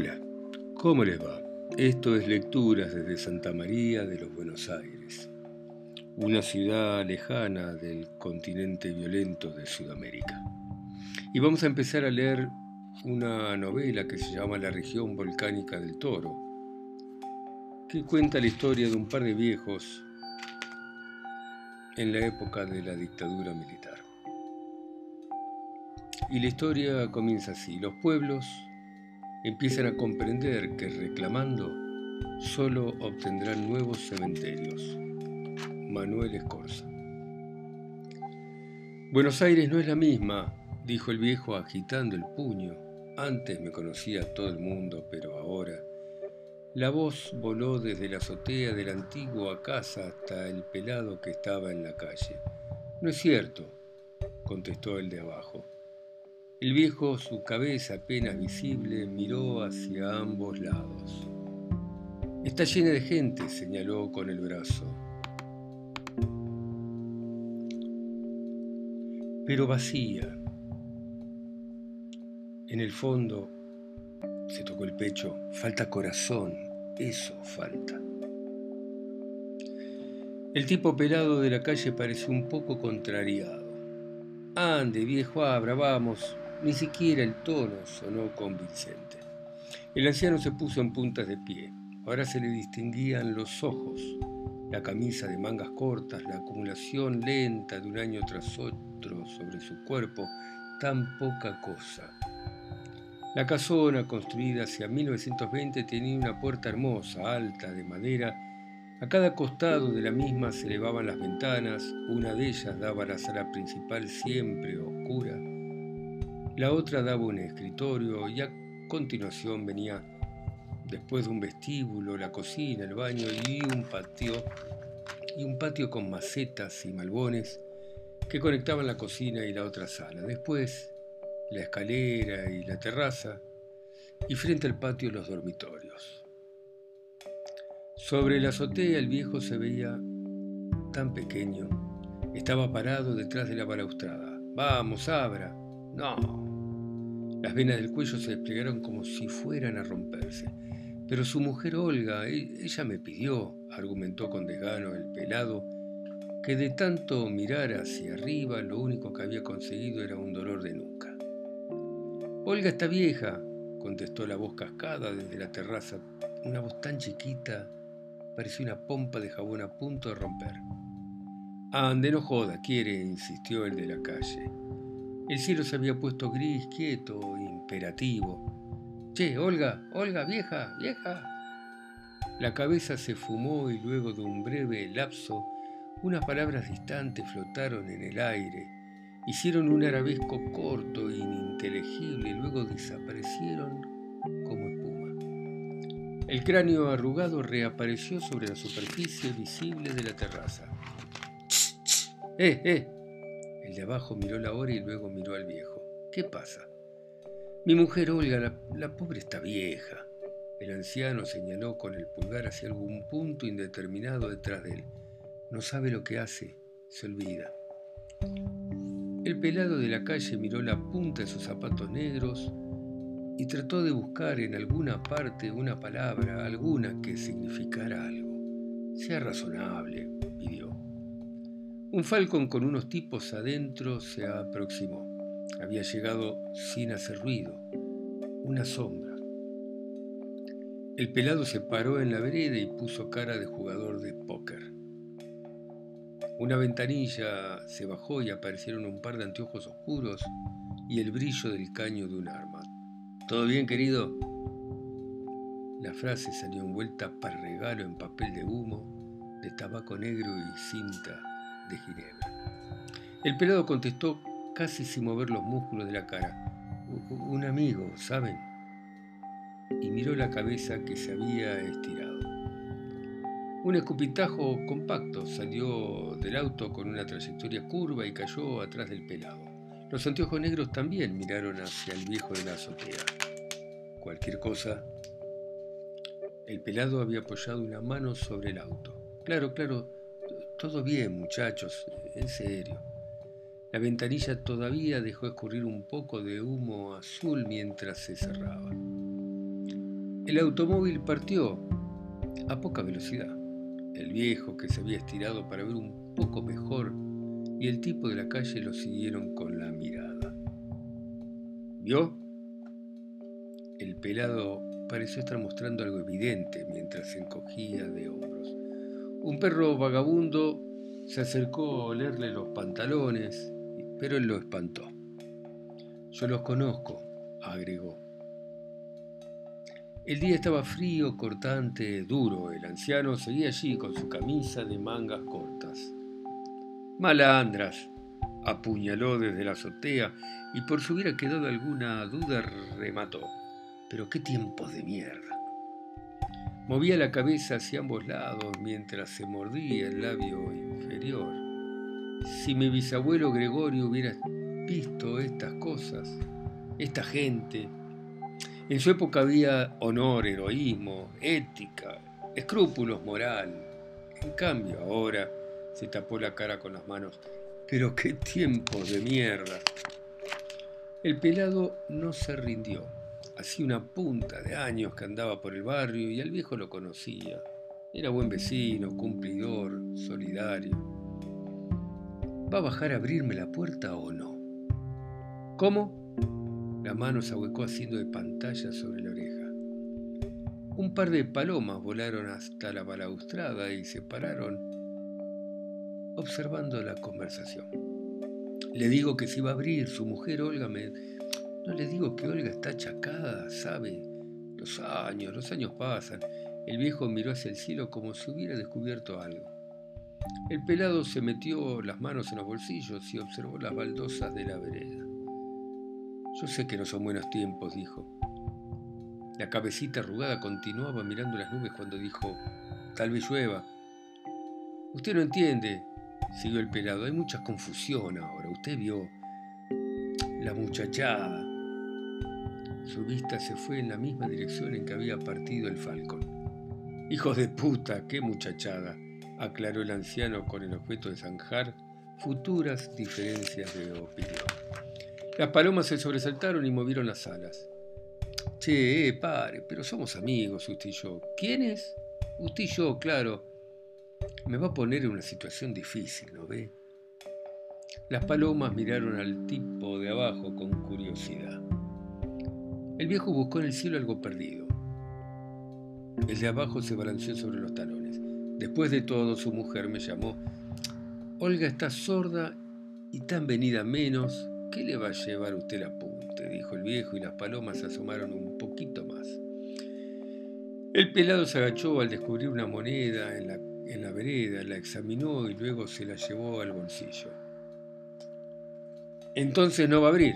Hola, ¿cómo les va? Esto es Lecturas desde Santa María de los Buenos Aires, una ciudad lejana del continente violento de Sudamérica. Y vamos a empezar a leer una novela que se llama La región volcánica del Toro, que cuenta la historia de un par de viejos en la época de la dictadura militar. Y la historia comienza así. Los pueblos empiezan a comprender que reclamando solo obtendrán nuevos cementerios. Manuel Escorza. Buenos Aires no es la misma, dijo el viejo agitando el puño. Antes me conocía todo el mundo, pero ahora... La voz voló desde la azotea de la antigua casa hasta el pelado que estaba en la calle. No es cierto, contestó el de abajo. El viejo, su cabeza apenas visible, miró hacia ambos lados. Está llena de gente, señaló con el brazo. Pero vacía. En el fondo, se tocó el pecho, falta corazón, eso falta. El tipo pelado de la calle pareció un poco contrariado. Ande, viejo, abra, vamos, ni siquiera el tono sonó convincente. El anciano se puso en puntas de pie. Ahora se le distinguían los ojos, la camisa de mangas cortas, la acumulación lenta de un año tras otro sobre su cuerpo, tan poca cosa. La casona, construida hacia 1920, tenía una puerta hermosa, alta, de madera. A cada costado de la misma se elevaban las ventanas, una de ellas daba a la sala principal siempre oscura la otra daba un escritorio y a continuación venía, después de un vestíbulo, la cocina, el baño y un patio, y un patio con macetas y malbones que conectaban la cocina y la otra sala. Después, la escalera y la terraza, y frente al patio los dormitorios. Sobre la azotea el viejo se veía tan pequeño. Estaba parado detrás de la balaustrada. Vamos, abra. No, las venas del cuello se desplegaron como si fueran a romperse. Pero su mujer Olga, e-, ella me pidió, argumentó con desgano el pelado, que de tanto mirar hacia arriba lo único que había conseguido era un dolor de nuca. Olga está vieja, contestó la voz cascada desde la terraza, una voz tan chiquita, parecía una pompa de jabón a punto de romper. Ande, no joda, quiere, insistió el de la calle. El cielo se había puesto gris, quieto, imperativo. Che, Olga, Olga, vieja, vieja. La cabeza se fumó y luego de un breve lapso, unas palabras distantes flotaron en el aire, hicieron un arabesco corto e ininteligible y luego desaparecieron como espuma. El cráneo arrugado reapareció sobre la superficie visible de la terraza. ¡Eh, eh! El de abajo miró la hora y luego miró al viejo. ¿Qué pasa? Mi mujer Olga, la, pobre está vieja. El anciano señaló con el pulgar hacia algún punto indeterminado detrás de él. No sabe lo que hace, se olvida. El pelado de la calle miró la punta de sus zapatos negros y trató de buscar en alguna parte una palabra, alguna que significara algo. Sea razonable. Un falcón con unos tipos adentro se aproximó. Había llegado sin hacer ruido, una sombra. El pelado se paró en la vereda y puso cara de jugador de póker. Una ventanilla se bajó y aparecieron un par de anteojos oscuros y el brillo del caño de un arma. ¿Todo bien, querido? La frase salió envuelta para regalo en papel de humo, de tabaco negro y cinta de Ginebra. El pelado contestó casi sin mover los músculos de la cara. Un amigo, ¿saben? Y miró la cabeza que se había estirado. Un escupitajo compacto salió del auto con una trayectoria curva y cayó atrás del pelado. Los anteojos negros también miraron hacia el viejo de la azotea. Cualquier cosa. El pelado había apoyado una mano sobre el auto. Claro, claro, todo bien, muchachos, en serio. La ventanilla todavía dejó escurrir un poco de humo azul mientras se cerraba. El automóvil partió a poca velocidad. El viejo que se había estirado para ver un poco mejor y el tipo de la calle lo siguieron con la mirada. ¿Vio? El pelado pareció estar mostrando algo evidente mientras se encogía de hombros. Un perro vagabundo se acercó a olerle los pantalones, pero él lo espantó. Yo los conozco, agregó. El día estaba frío, cortante, duro. El anciano seguía allí con su camisa de mangas cortas. Malandras, apuñaló desde la azotea y por si hubiera quedado alguna duda remató. Pero qué tiempos de mierda. Movía la cabeza hacia ambos lados mientras se mordía el labio inferior. Si mi bisabuelo Gregorio hubiera visto estas cosas, esta gente, en su época había honor, heroísmo, ética, escrúpulos, moral. En cambio, ahora se tapó la cara con las manos. Pero qué tiempos de mierda. El pelado no se rindió. Hacía una punta de años que andaba por el barrio y al viejo lo conocía. Era buen vecino, cumplidor, solidario. ¿Va a bajar a abrirme la puerta o no? ¿Cómo? La mano se ahuecó haciendo de pantalla sobre la oreja. Un par de palomas volaron hasta la balaustrada y se pararon observando la conversación. Le digo que si va a abrir su mujer Olga me... No le digo que Olga está achacada, sabe. Los años, los años pasan. El viejo miró hacia el cielo como si hubiera descubierto algo. El pelado se metió las manos en los bolsillos y observó las baldosas de la vereda. Yo sé que no son buenos tiempos, dijo. La cabecita arrugada continuaba mirando las nubes cuando dijo, tal vez llueva. Usted no entiende, Siguió el pelado. Hay mucha confusión ahora. Usted vio la muchachada. Su vista se fue en la misma dirección en que había partido el falcón. Hijos de puta, qué muchachada, aclaró el anciano con el objeto de zanjar futuras diferencias de opinión. Las palomas se sobresaltaron y movieron las alas. Che, eh, pare, pero somos amigos usted y yo. ¿Quiénes? Usted y yo, claro me va a poner en una situación difícil, ¿no ve? Las palomas miraron al tipo de abajo con curiosidad. El viejo buscó en el cielo algo perdido. El de abajo se balanceó sobre los talones. Después de todo, su mujer me llamó. Olga está sorda y tan venida menos. ¿Qué le va a llevar usted el apunte? dijo el viejo y las palomas asomaron un poquito más. El pelado se agachó al descubrir una moneda en la en la vereda, la examinó y luego se la llevó al bolsillo. Entonces no va a abrir.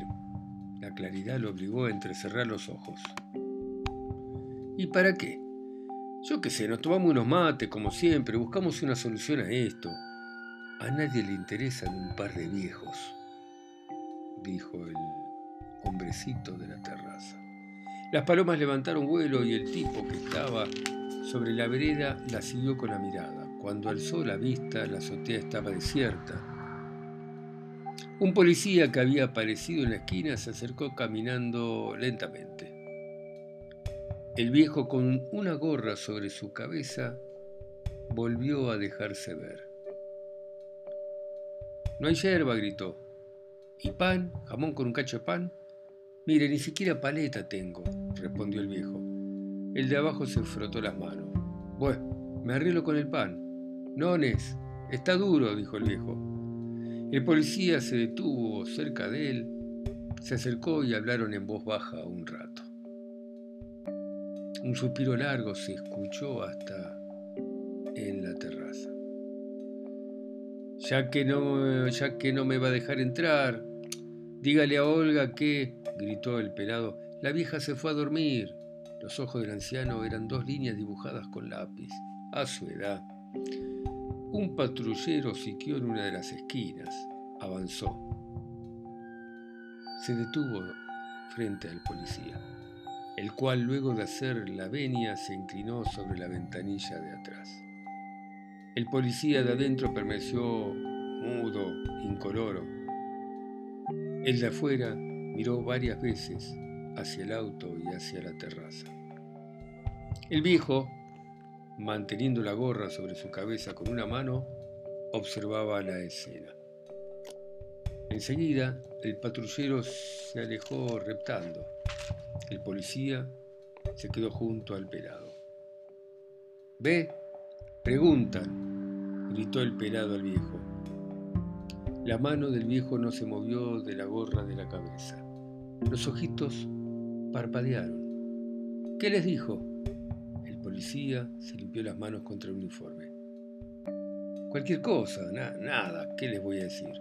La claridad lo obligó a entrecerrar los ojos. ¿Y para qué? Yo qué sé, nos tomamos unos mates como siempre, buscamos una solución a esto. A nadie le interesan un par de viejos, dijo el hombrecito de la terraza. Las palomas levantaron vuelo y el tipo que estaba sobre la vereda la siguió con la mirada. Cuando alzó la vista, la azotea estaba desierta. Un policía que había aparecido en la esquina se acercó caminando lentamente. El viejo con una gorra sobre su cabeza volvió a dejarse ver. No hay yerba, gritó. ¿Y pan? ¿Jamón con un cacho de pan? Mire, ni siquiera paleta tengo, respondió el viejo. El de abajo se frotó las manos. Bueno, me arreglo con el pan. Nones, está duro, dijo el viejo. El policía se detuvo cerca de él, se acercó y hablaron en voz baja un rato. Un suspiro largo se escuchó hasta en la terraza. Ya que no, ya que no me va a dejar entrar, dígale a Olga que, gritó el pelado, la vieja se fue a dormir. Los ojos del anciano eran dos líneas dibujadas con lápiz. A su edad. Un patrullero siquió en una de las esquinas. Avanzó. Se detuvo frente al policía, el cual luego de hacer la venia se inclinó sobre la ventanilla de atrás. El policía de adentro permaneció mudo, incoloro. El de afuera miró varias veces hacia el auto y hacia la terraza. El viejo, manteniendo la gorra sobre su cabeza con una mano, observaba la escena. Enseguida, el patrullero se alejó reptando. El policía se quedó junto al pelado. ¿Ve? Preguntan, gritó el pelado al viejo. La mano del viejo no se movió de la gorra de la cabeza. Los ojitos parpadearon. ¿Qué les dijo? Policía se limpió las manos contra el uniforme. Cualquier cosa, nada, ¿qué les voy a decir?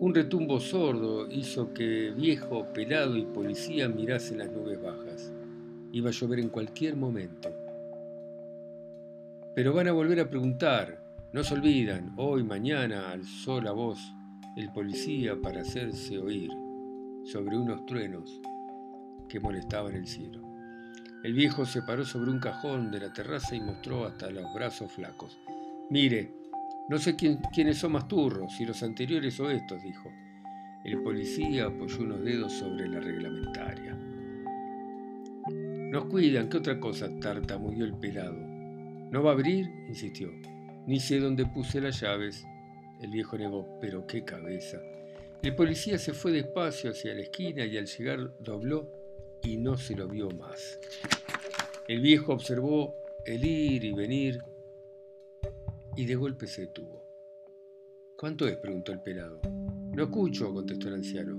Un retumbo sordo hizo que viejo, pelado y policía mirasen las nubes bajas. Iba a llover en cualquier momento. Pero van a volver a preguntar, no se olvidan, hoy, mañana, alzó la voz el policía para hacerse oír sobre unos truenos que molestaban el cielo. El viejo se paró sobre un cajón de la terraza y mostró hasta los brazos flacos. Mire, no sé quiénes son más turros, si los anteriores o estos, dijo. El policía apoyó unos dedos sobre la reglamentaria. Nos cuidan, ¿qué otra cosa? tartamudeó el pelado. ¿No va a abrir? insistió. Ni sé dónde puse las llaves. El viejo negó, pero qué cabeza. El policía se fue despacio hacia la esquina y al llegar dobló y no se lo vio más. El viejo observó el ir y venir y de golpe se detuvo. ¿Cuánto es? preguntó el pelado. No escucho, contestó el anciano.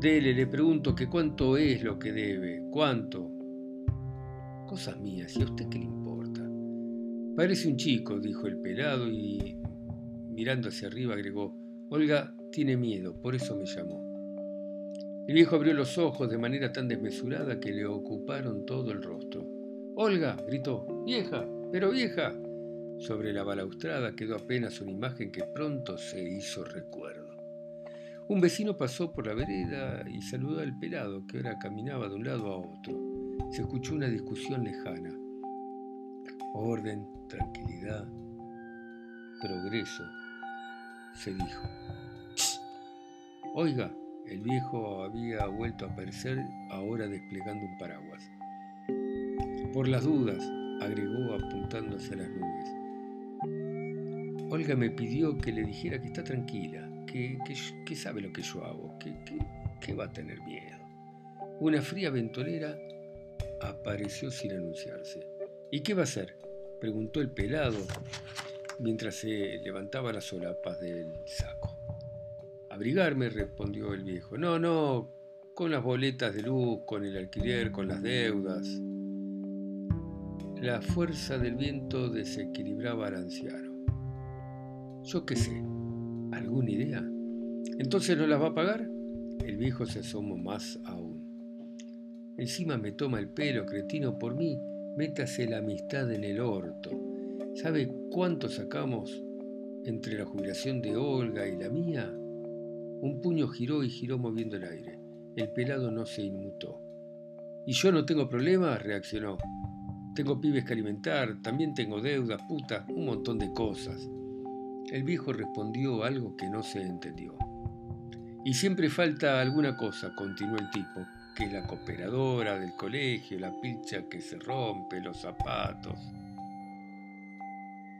Dele, le pregunto que cuánto es lo que debe. ¿Cuánto? Cosas mías, ¿y a usted qué le importa? Parece un chico, dijo el pelado y mirando hacia arriba agregó, Olga tiene miedo, por eso me llamó. El viejo abrió los ojos de manera tan desmesurada que le ocuparon todo el rostro. Olga, gritó, vieja, pero vieja. Sobre la balaustrada quedó apenas una imagen que pronto se hizo recuerdo. Un vecino pasó por la vereda y saludó al pelado que ahora caminaba de un lado a otro. Se escuchó una discusión lejana. Orden, tranquilidad, progreso, se dijo. Oiga, el viejo había vuelto a aparecer ahora desplegando un paraguas. Por las dudas, agregó apuntándose a las nubes. Olga me pidió que le dijera que está tranquila, que, sabe lo que yo hago, que, que va a tener miedo. Una fría ventolera apareció sin anunciarse. ¿Y qué va a hacer? preguntó el pelado mientras se levantaba las solapas del saco. Abrigarme, respondió el viejo. No, no, con las boletas de luz, con el alquiler, con las deudas. La fuerza del viento desequilibraba al anciano. Yo qué sé, ¿alguna idea? ¿Entonces no las va a pagar? El viejo se asomó más aún. Encima me toma el pelo, cretino, por mí, métase la amistad en el orto. ¿Sabe cuánto sacamos entre la jubilación de Olga y la mía? Un puño giró y giró moviendo el aire. El pelado no se inmutó. ¿Y yo no tengo problema? reaccionó. Tengo pibes que alimentar, también tengo deudas, puta, un montón de cosas. El viejo respondió algo que no se entendió. Y siempre falta alguna cosa, continuó el tipo, que es la cooperadora del colegio, la picha que se rompe, los zapatos.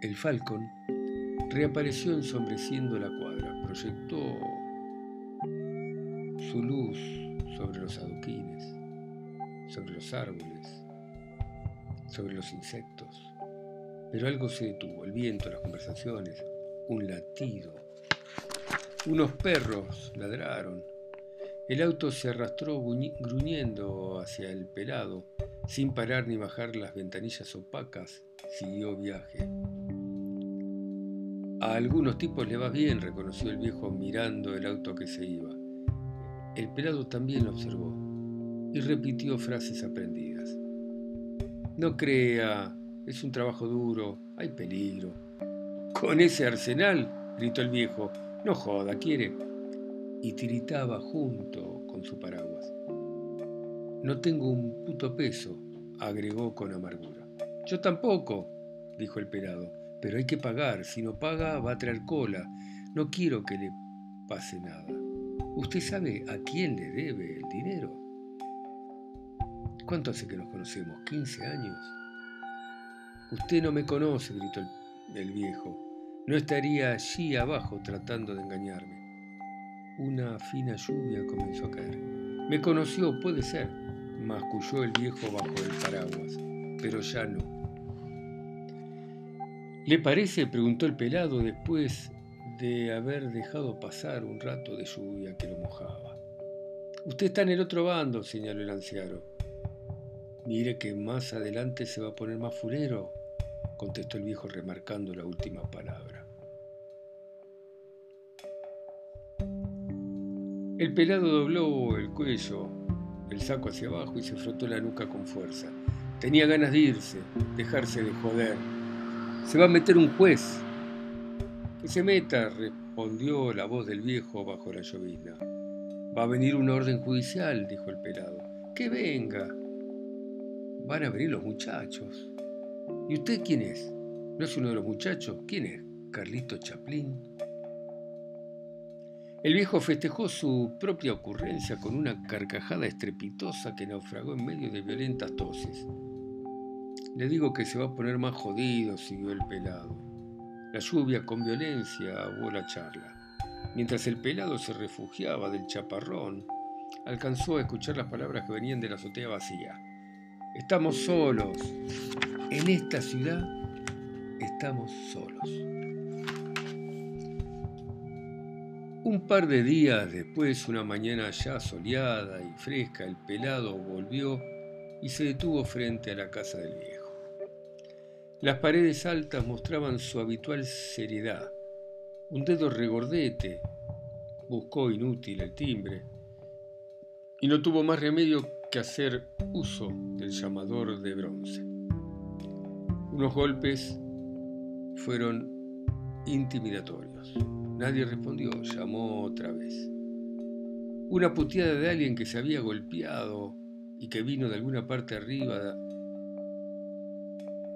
El Falcon reapareció ensombreciendo la cuadra, proyectó luz sobre los adoquines, sobre los árboles, sobre los insectos. Pero algo se detuvo, el viento, las conversaciones, un latido. Unos perros ladraron. El auto se arrastró gruñendo hacia el pelado, sin parar ni bajar las ventanillas opacas, siguió viaje. A algunos tipos le va bien, reconoció el viejo mirando el auto que se iba. El pelado también lo observó y repitió frases aprendidas. No crea, es un trabajo duro, hay peligro. Con ese arsenal, gritó el viejo, no joda, quiere. Y tiritaba junto con su paraguas. No tengo un puto peso, agregó con amargura. Yo tampoco, dijo el pelado, pero hay que pagar, si no paga va a traer cola. No quiero que le pase nada. ¿Usted sabe a quién le debe el dinero? ¿Cuánto hace que nos conocemos? ¿15 años? Usted no me conoce, gritó el, viejo. No estaría allí abajo tratando de engañarme. Una fina lluvia comenzó a caer. Me conoció, puede ser, masculló el viejo bajo el paraguas, pero ya no. ¿Le parece? preguntó el pelado después de haber dejado pasar un rato de lluvia que lo mojaba. Usted está en el otro bando, señaló el anciano. Mire que más adelante se va a poner más furero, contestó el viejo remarcando la última palabra. El pelado dobló el cuello, el saco hacia abajo y se frotó la nuca con fuerza. Tenía ganas de irse, dejarse de joder. Se va a meter un juez. Se meta, respondió la voz del viejo bajo la llovizna. Va a venir una orden judicial, dijo el pelado. Que venga. Van a venir los muchachos. ¿Y usted quién es? ¿No es uno de los muchachos? ¿Quién es? Carlito Chaplin. El viejo festejó su propia ocurrencia con una carcajada estrepitosa que naufragó en medio de violentas toses. Le digo que se va a poner más jodido, siguió el pelado. La lluvia con violencia aguó la charla. Mientras el pelado se refugiaba del chaparrón, alcanzó a escuchar las palabras que venían de la azotea vacía. Estamos solos. En esta ciudad estamos solos. Un par de días después, una mañana ya soleada y fresca, el pelado volvió y se detuvo frente a la casa del viejo. Las paredes altas mostraban su habitual seriedad. Un dedo regordete buscó inútil el timbre y no tuvo más remedio que hacer uso del llamador de bronce. Unos golpes fueron intimidatorios. Nadie respondió, llamó otra vez. Una puteada de alguien que se había golpeado y que vino de alguna parte arriba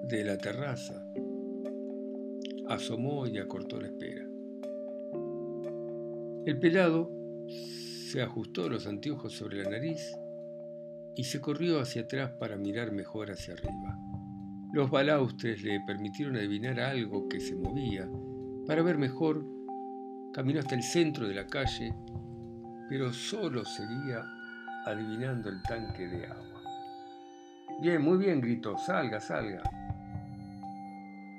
de la terraza asomó y acortó la espera. El pelado se ajustó los anteojos sobre la nariz y se corrió hacia atrás para mirar mejor hacia arriba. Los balaustres le permitieron adivinar algo que se movía. Para ver mejor, caminó hasta el centro de la calle, pero solo seguía adivinando el tanque de agua. Bien, muy bien, gritó, salga, salga.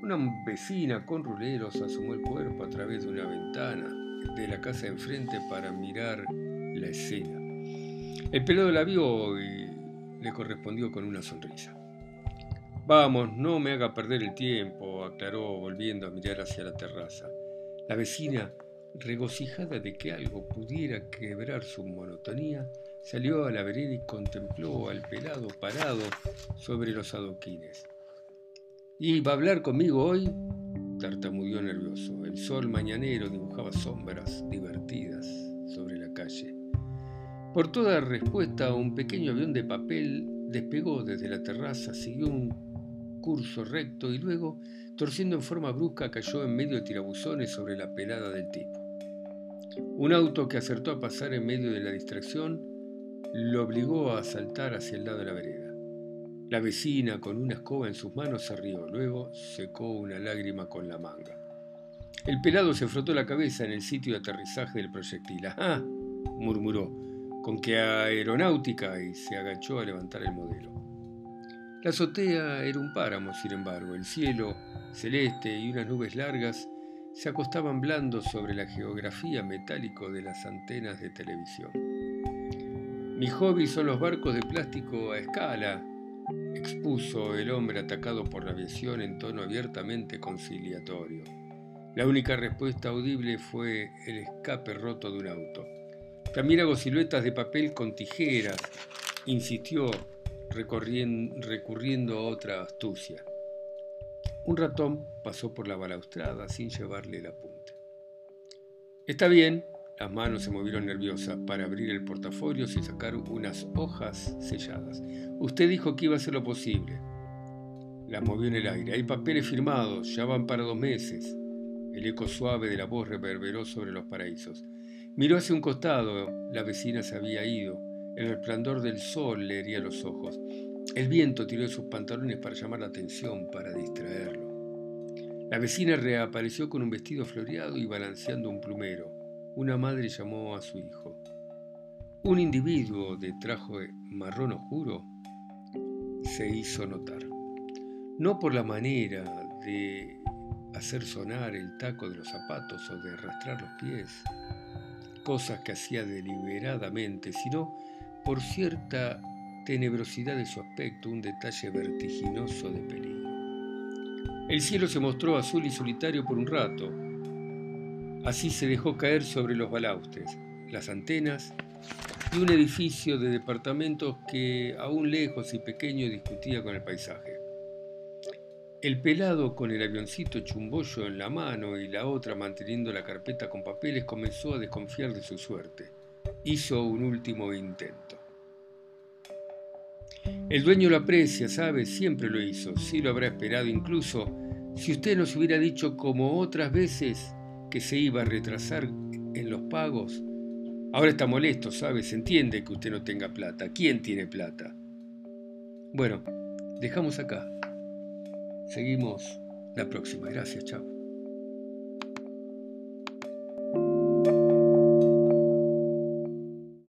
Una vecina con ruleros asomó el cuerpo a través de una ventana de la casa enfrente para mirar la escena. El pelado la vio y le correspondió con una sonrisa. Vamos, no me haga perder el tiempo, aclaró volviendo a mirar hacia la terraza. La vecina, regocijada de que algo pudiera quebrar su monotonía, salió a la vereda y contempló al pelado parado sobre los adoquines. ¿Y va a hablar conmigo hoy? tartamudeó nervioso. El sol mañanero dibujaba sombras divertidas sobre la calle. Por toda respuesta, un pequeño avión de papel despegó desde la terraza, siguió un curso recto y luego, torciendo en forma brusca, cayó en medio de tirabuzones sobre la pelada del tipo. Un auto que acertó a pasar en medio de la distracción lo obligó a saltar hacia el lado de la vereda. La vecina, con una escoba en sus manos, se rió, luego secó una lágrima con la manga. El pelado se frotó la cabeza en el sitio de aterrizaje del proyectil. ¡Ah! murmuró con que aeronáutica y se agachó a levantar el modelo. La azotea era un páramo, sin embargo, el cielo celeste y unas nubes largas se acostaban blandos sobre la geografía metálico de las antenas de televisión. Mi hobby son los barcos de plástico a escala, expuso el hombre atacado por la aviación en tono abiertamente conciliatorio. La única respuesta audible fue el escape roto de un auto. También hago siluetas de papel con tijeras, insistió recurriendo a otra astucia. Un ratón pasó por la balaustrada sin llevarle el apunte. Está bien, las manos se movieron nerviosas para abrir el portafolio y sacar unas hojas selladas. Usted dijo que iba a hacer lo posible. Las movió en el aire. Hay papeles firmados, ya van para dos meses. El eco suave de la voz reverberó sobre los paraísos. Miró hacia un costado, la vecina se había ido. El resplandor del sol le hería los ojos. El viento tiró de sus pantalones para llamar la atención, para distraerlo. La vecina reapareció con un vestido floreado y balanceando un plumero. Una madre llamó a su hijo. Un individuo de traje marrón oscuro se hizo notar. No por la manera de hacer sonar el taco de los zapatos o de arrastrar los pies, cosas que hacía deliberadamente, sino por cierta tenebrosidad de su aspecto, un detalle vertiginoso de peligro. El cielo se mostró azul y solitario por un rato. Así se dejó caer sobre los balaustres, las antenas y un edificio de departamentos que, aún lejos y pequeño, discutía con el paisaje. El pelado con el avioncito chumbollo en la mano y la otra manteniendo la carpeta con papeles comenzó a desconfiar de su suerte. Hizo un último intento. El dueño lo aprecia, sabe, siempre lo hizo, sí lo habrá esperado incluso si usted nos hubiera dicho como otras veces que se iba a retrasar en los pagos. Ahora está molesto, sabe, se entiende que usted no tenga plata. ¿Quién tiene plata? Bueno, dejamos acá. Seguimos la próxima. Gracias, chao.